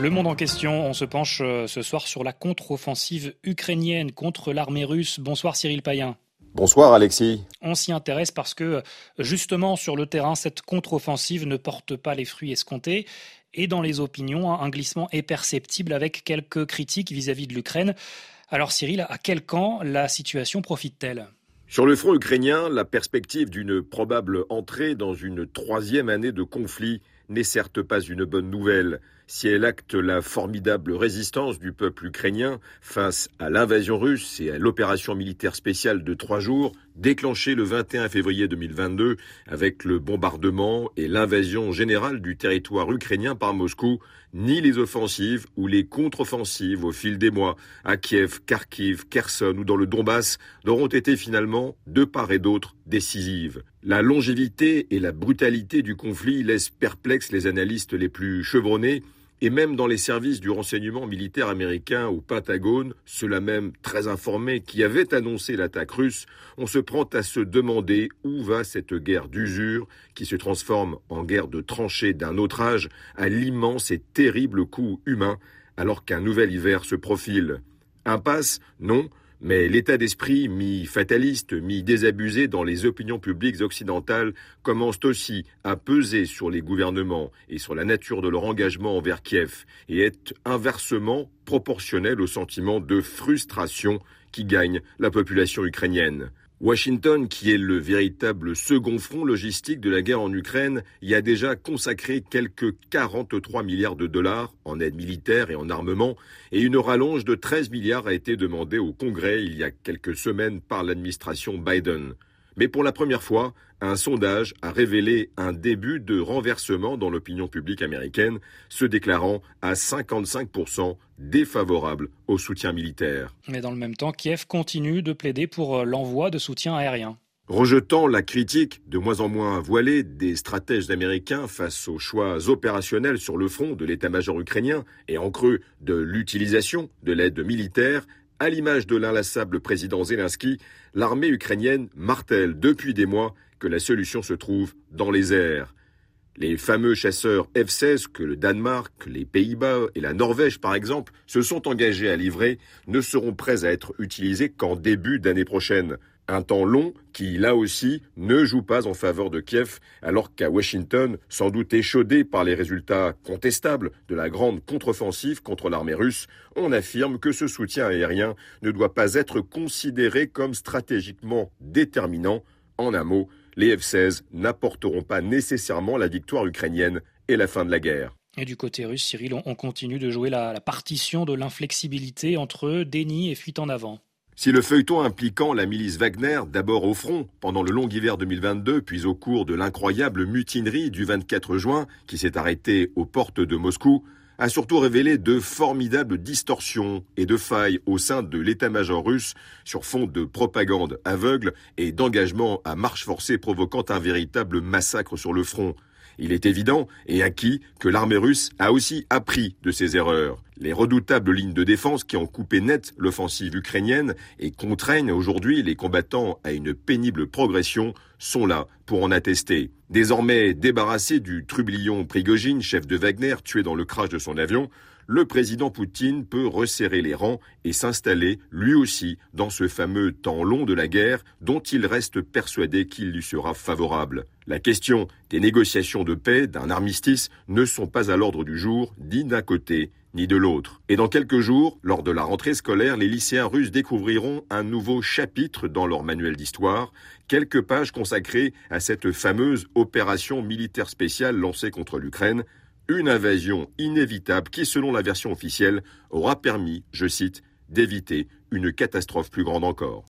Le monde en question, on se penche euh, ce soir sur la contre-offensive ukrainienne contre l'armée russe. Bonsoir Cyril Payen. Bonsoir Alexis. On s'y intéresse parce que justement sur le terrain, cette contre-offensive ne porte pas les fruits escomptés. Et dans les opinions, un glissement est perceptible avec quelques critiques vis-à-vis de l'Ukraine. Alors Cyril, à quel camp la situation profite-t-elle? Sur le front ukrainien, la perspective d'une probable entrée dans une troisième année de conflit n'est certes pas une bonne nouvelle. Si elle acte la formidable résistance du peuple ukrainien face à l'invasion russe et à l'opération militaire spéciale de trois jours, déclenchée le 21 février 2022 avec le bombardement et l'invasion générale du territoire ukrainien par Moscou, ni les offensives ou les contre-offensives au fil des mois à Kiev, Kharkiv, Kherson ou dans le Donbass n'auront été finalement, de part et d'autre, décisives. La longévité et la brutalité du conflit laissent perplexes les analystes les plus chevronnés et même dans les services du renseignement militaire américain au Pentagone, ceux-là même très informés qui avaient annoncé l'attaque russe, on se prend à se demander où va cette guerre d'usure qui se transforme en guerre de tranchées d'un autre âge à l'immense et terrible coût humain alors qu'un nouvel hiver se profile. Impasse Non, mais l'état d'esprit, mi-fataliste, mi-désabusé dans les opinions publiques occidentales, commence aussi à peser sur les gouvernements et sur la nature de leur engagement envers Kiev, et est inversement proportionnel au sentiment de frustration qui gagne la population ukrainienne. Washington, qui est le véritable second front logistique de la guerre en Ukraine, y a déjà consacré quelques 43 milliards de dollars en aide militaire et en armement, et une rallonge de 13 milliards a été demandée au Congrès il y a quelques semaines par l'administration Biden. Mais pour la première fois, un sondage a révélé un début de renversement dans l'opinion publique américaine, se déclarant à 55% défavorable au soutien militaire. Mais dans le même temps, Kiev continue de plaider pour euh, l'envoi de soutien aérien. Rejetant la critique de moins en moins voilée des stratèges américains face aux choix opérationnels sur le front de l'état-major ukrainien et en creux de l'utilisation de l'aide militaire, à l'image de l'inlassable président Zelensky, l'armée ukrainienne martèle depuis des mois que la solution se trouve dans les airs. Les fameux chasseurs F-16 que le Danemark, les Pays-Bas et la Norvège, par exemple, se sont engagés à livrer ne seront prêts à être utilisés qu'en début d'année prochaine. Un temps long qui, là aussi, ne joue pas en faveur de Kiev, alors qu'à Washington, sans doute échaudé par les résultats contestables de la grande contre-offensive contre l'armée russe, on affirme que ce soutien aérien ne doit pas être considéré comme stratégiquement déterminant. En un mot, les F-16 n'apporteront pas nécessairement la victoire ukrainienne et la fin de la guerre. Et du côté russe, Cyril, on continue de jouer la, la partition de l'inflexibilité entre déni et fuite en avant. Si le feuilleton impliquant la milice Wagner, d'abord au front pendant le long hiver 2022, puis au cours de l'incroyable mutinerie du 24 juin qui s'est arrêtée aux portes de Moscou, a surtout révélé de formidables distorsions et de failles au sein de l'état-major russe sur fond de propagande aveugle et d'engagement à marche forcée provoquant un véritable massacre sur le front. Il est évident et acquis que l'armée russe a aussi appris de ses erreurs. Les redoutables lignes de défense qui ont coupé net l'offensive ukrainienne et contraignent aujourd'hui les combattants à une pénible progression sont là pour en attester. Désormais débarrassé du trublion Prigogine, chef de Wagner, tué dans le crash de son avion, le président Poutine peut resserrer les rangs et s'installer lui aussi dans ce fameux temps long de la guerre dont il reste persuadé qu'il lui sera favorable. La question des négociations de paix, d'un armistice, ne sont pas à l'ordre du jour, ni d'un côté ni de l'autre. Et dans quelques jours, lors de la rentrée scolaire, les lycéens russes découvriront un nouveau chapitre dans leur manuel d'histoire, quelques pages consacrées à cette fameuse opération militaire spéciale lancée contre l'Ukraine, une invasion inévitable qui, selon la version officielle, aura permis, je cite, d'éviter une catastrophe plus grande encore.